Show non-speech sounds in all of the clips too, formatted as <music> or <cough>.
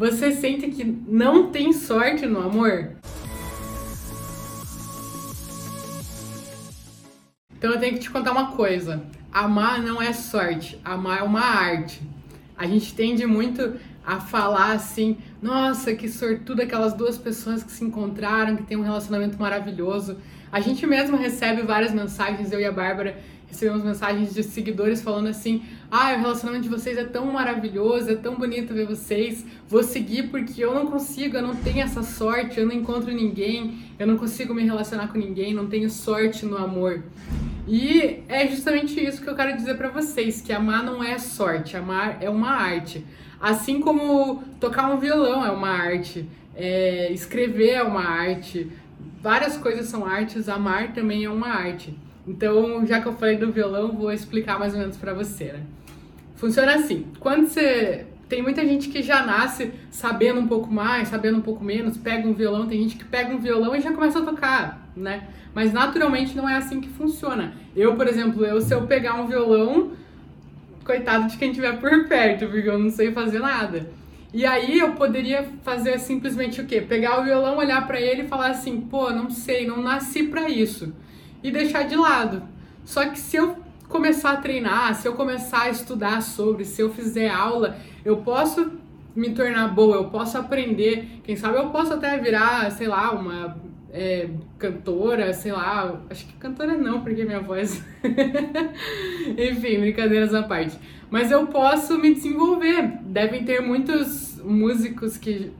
Você sente que não tem sorte no amor? Então eu tenho que te contar uma coisa. Amar não é sorte, amar é uma arte. A gente tende muito a falar assim, nossa, que sortudo aquelas duas pessoas que se encontraram, que tem um relacionamento maravilhoso. A gente mesmo recebe várias mensagens, eu e a Bárbara recebemos mensagens de seguidores falando assim: ah, o relacionamento de vocês é tão maravilhoso, é tão bonito ver vocês, vou seguir porque eu não consigo, eu não tenho essa sorte, eu não encontro ninguém, eu não consigo me relacionar com ninguém, não tenho sorte no amor. E é justamente isso que eu quero dizer para vocês, que amar não é sorte, amar é uma arte. Assim como tocar um violão é uma arte, é, escrever é uma arte, várias coisas são artes, amar também é uma arte. Então, já que eu falei do violão, vou explicar mais ou menos para você, né? Funciona assim, quando você tem muita gente que já nasce sabendo um pouco mais, sabendo um pouco menos, pega um violão, tem gente que pega um violão e já começa a tocar, né? Mas naturalmente não é assim que funciona. Eu, por exemplo, eu se eu pegar um violão, coitado de quem estiver por perto, porque eu não sei fazer nada. E aí eu poderia fazer simplesmente o quê? Pegar o violão, olhar para ele e falar assim: "Pô, não sei, não nasci para isso" e deixar de lado. Só que se eu começar a treinar, se eu começar a estudar sobre, se eu fizer aula, eu posso me tornar boa, eu posso aprender. Quem sabe eu posso até virar, sei lá, uma é, cantora, sei lá. Acho que cantora não, porque minha voz. <laughs> Enfim, brincadeiras à parte. Mas eu posso me desenvolver. Devem ter muitos músicos que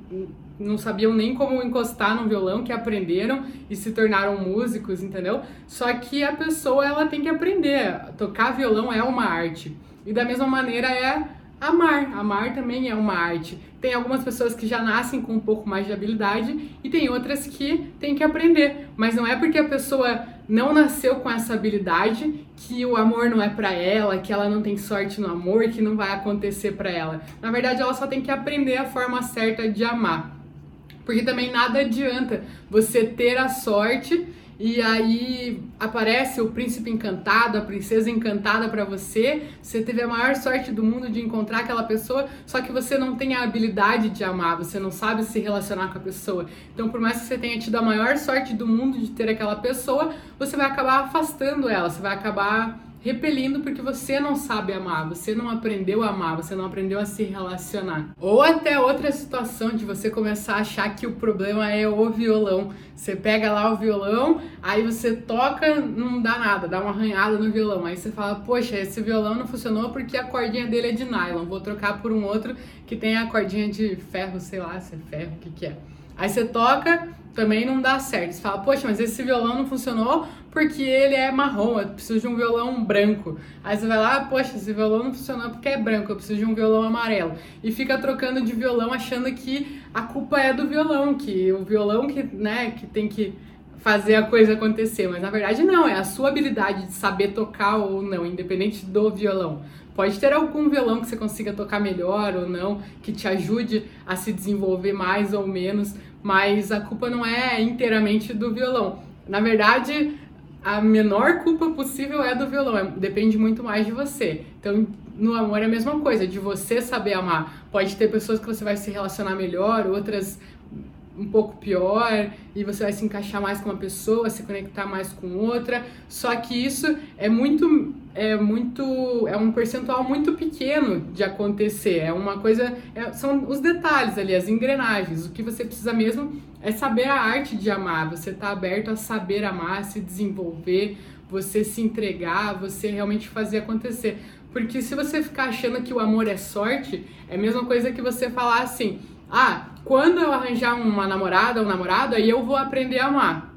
não sabiam nem como encostar no violão, que aprenderam e se tornaram músicos, entendeu? Só que a pessoa ela tem que aprender. Tocar violão é uma arte. E da mesma maneira é amar. Amar também é uma arte. Tem algumas pessoas que já nascem com um pouco mais de habilidade e tem outras que têm que aprender. Mas não é porque a pessoa não nasceu com essa habilidade que o amor não é para ela, que ela não tem sorte no amor, que não vai acontecer para ela. Na verdade, ela só tem que aprender a forma certa de amar. Porque também nada adianta você ter a sorte e aí aparece o príncipe encantado, a princesa encantada para você. Você teve a maior sorte do mundo de encontrar aquela pessoa, só que você não tem a habilidade de amar, você não sabe se relacionar com a pessoa. Então, por mais que você tenha tido a maior sorte do mundo de ter aquela pessoa, você vai acabar afastando ela, você vai acabar repelindo porque você não sabe amar, você não aprendeu a amar, você não aprendeu a se relacionar. Ou até outra situação de você começar a achar que o problema é o violão. Você pega lá o violão, aí você toca, não dá nada, dá uma arranhada no violão. Aí você fala, poxa, esse violão não funcionou porque a cordinha dele é de nylon, vou trocar por um outro que tem a cordinha de ferro, sei lá se é ferro, o que que é. Aí você toca, também não dá certo. Você fala, poxa, mas esse violão não funcionou porque ele é marrom, eu preciso de um violão branco. Aí você vai lá, poxa, esse violão não funcionou porque é branco, eu preciso de um violão amarelo. E fica trocando de violão achando que a culpa é do violão, que o violão que, né, que tem que fazer a coisa acontecer, mas na verdade não, é a sua habilidade de saber tocar ou não, independente do violão. Pode ter algum violão que você consiga tocar melhor ou não, que te ajude a se desenvolver mais ou menos, mas a culpa não é inteiramente do violão. Na verdade, a menor culpa possível é do violão, é, depende muito mais de você. Então, no amor é a mesma coisa, de você saber amar. Pode ter pessoas que você vai se relacionar melhor, outras um pouco pior e você vai se encaixar mais com uma pessoa, se conectar mais com outra. Só que isso é muito é muito é um percentual muito pequeno de acontecer. É uma coisa é, são os detalhes ali, as engrenagens. O que você precisa mesmo é saber a arte de amar. Você tá aberto a saber amar, se desenvolver, você se entregar, você realmente fazer acontecer. Porque se você ficar achando que o amor é sorte, é a mesma coisa que você falar assim: ah, quando eu arranjar uma namorada ou um namorado, aí eu vou aprender a amar.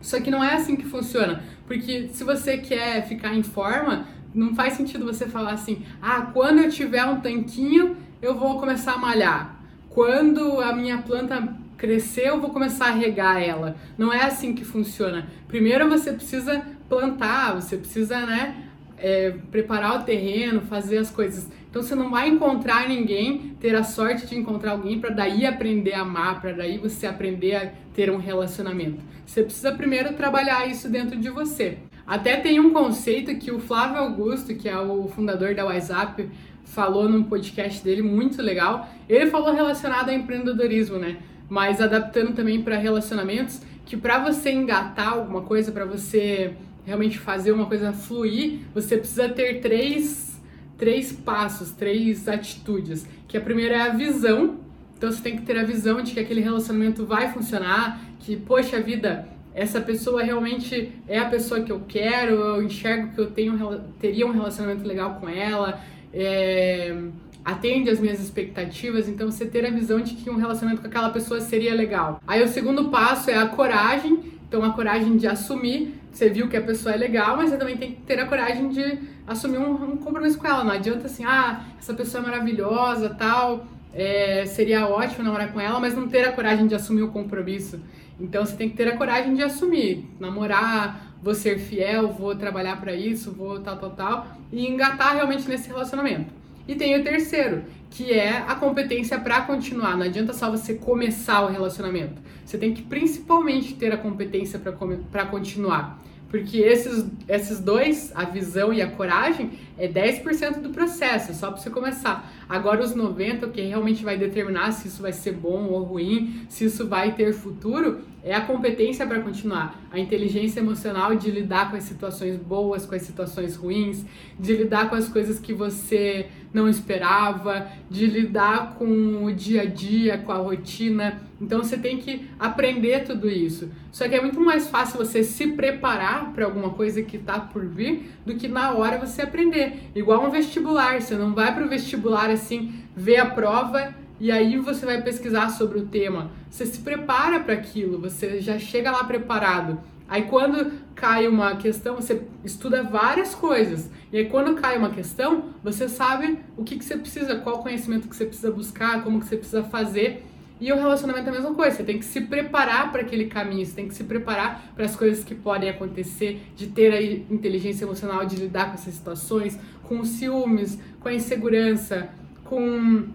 Só que não é assim que funciona. Porque se você quer ficar em forma, não faz sentido você falar assim: ah, quando eu tiver um tanquinho, eu vou começar a malhar. Quando a minha planta crescer, eu vou começar a regar ela. Não é assim que funciona. Primeiro você precisa plantar, você precisa, né? É, preparar o terreno, fazer as coisas. Então você não vai encontrar ninguém, ter a sorte de encontrar alguém para daí aprender a amar, para daí você aprender a ter um relacionamento. Você precisa primeiro trabalhar isso dentro de você. Até tem um conceito que o Flávio Augusto, que é o fundador da WhatsApp, falou num podcast dele muito legal. Ele falou relacionado a empreendedorismo, né? Mas adaptando também para relacionamentos, que para você engatar alguma coisa, para você realmente fazer uma coisa fluir, você precisa ter três, três passos, três atitudes. Que a primeira é a visão. Então você tem que ter a visão de que aquele relacionamento vai funcionar, que, poxa vida, essa pessoa realmente é a pessoa que eu quero, eu enxergo que eu tenho, teria um relacionamento legal com ela, é, atende às minhas expectativas, então você ter a visão de que um relacionamento com aquela pessoa seria legal. Aí o segundo passo é a coragem, então a coragem de assumir, você viu que a pessoa é legal, mas você também tem que ter a coragem de assumir um, um compromisso com ela, não adianta assim, ah, essa pessoa é maravilhosa, tal, é, seria ótimo namorar com ela, mas não ter a coragem de assumir o compromisso. Então você tem que ter a coragem de assumir, namorar, vou ser fiel, vou trabalhar para isso, vou tal, tal, tal, e engatar realmente nesse relacionamento. E tem o terceiro, que é a competência para continuar. Não adianta só você começar o relacionamento. Você tem que principalmente ter a competência para continuar. Porque esses, esses dois, a visão e a coragem, é 10% do processo, só para você começar. Agora, os 90%, o que realmente vai determinar se isso vai ser bom ou ruim, se isso vai ter futuro, é a competência para continuar. A inteligência emocional de lidar com as situações boas, com as situações ruins, de lidar com as coisas que você não esperava, de lidar com o dia a dia, com a rotina. Então você tem que aprender tudo isso. Só que é muito mais fácil você se preparar para alguma coisa que está por vir do que na hora você aprender. Igual um vestibular, você não vai para o vestibular assim, ver a prova e aí você vai pesquisar sobre o tema. Você se prepara para aquilo, você já chega lá preparado. Aí quando cai uma questão, você estuda várias coisas. E aí quando cai uma questão, você sabe o que, que você precisa, qual conhecimento que você precisa buscar, como que você precisa fazer. E o relacionamento é a mesma coisa, você tem que se preparar para aquele caminho, você tem que se preparar para as coisas que podem acontecer, de ter a inteligência emocional, de lidar com essas situações, com os ciúmes, com a insegurança, com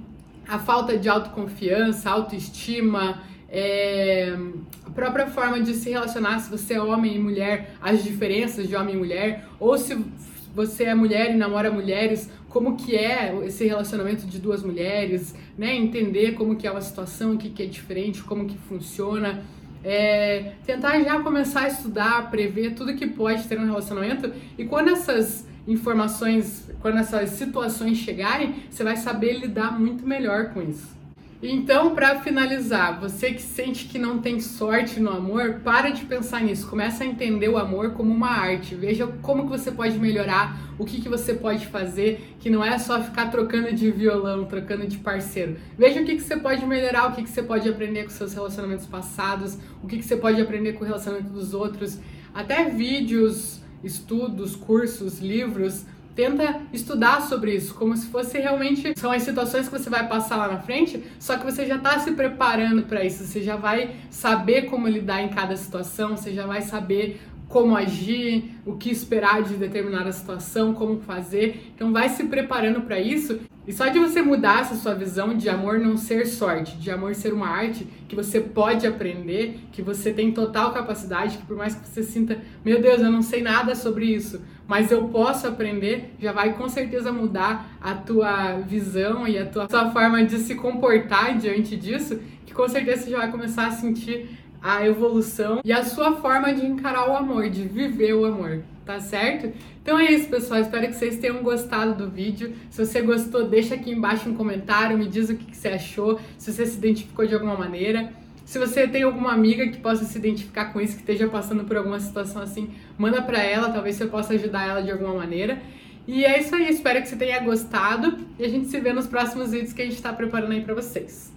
a falta de autoconfiança, autoestima, é, a própria forma de se relacionar, se você é homem e mulher, as diferenças de homem e mulher, ou se você é mulher e namora mulheres, como que é esse relacionamento de duas mulheres, né? Entender como que é uma situação, o que, que é diferente, como que funciona. É, tentar já começar a estudar, prever tudo que pode ter um relacionamento e quando essas informações, quando essas situações chegarem, você vai saber lidar muito melhor com isso. Então, para finalizar, você que sente que não tem sorte no amor, para de pensar nisso. Começa a entender o amor como uma arte. Veja como que você pode melhorar, o que, que você pode fazer, que não é só ficar trocando de violão, trocando de parceiro. Veja o que, que você pode melhorar, o que, que você pode aprender com seus relacionamentos passados, o que, que você pode aprender com o relacionamento dos outros. Até vídeos, estudos, cursos, livros tenta estudar sobre isso, como se fosse realmente são as situações que você vai passar lá na frente, só que você já está se preparando para isso, você já vai saber como lidar em cada situação, você já vai saber como agir, o que esperar de determinada situação, como fazer. Então vai se preparando para isso. E só de você mudar essa sua visão de amor não ser sorte, de amor ser uma arte que você pode aprender, que você tem total capacidade, que por mais que você sinta, meu Deus, eu não sei nada sobre isso, mas eu posso aprender, já vai com certeza mudar a tua visão e a tua, forma de se comportar diante disso, que com certeza você já vai começar a sentir a evolução e a sua forma de encarar o amor, de viver o amor, tá certo? Então é isso, pessoal. Espero que vocês tenham gostado do vídeo. Se você gostou, deixa aqui embaixo um comentário, me diz o que você achou, se você se identificou de alguma maneira. Se você tem alguma amiga que possa se identificar com isso, que esteja passando por alguma situação assim, manda para ela, talvez você possa ajudar ela de alguma maneira. E é isso aí, espero que você tenha gostado e a gente se vê nos próximos vídeos que a gente está preparando aí para vocês.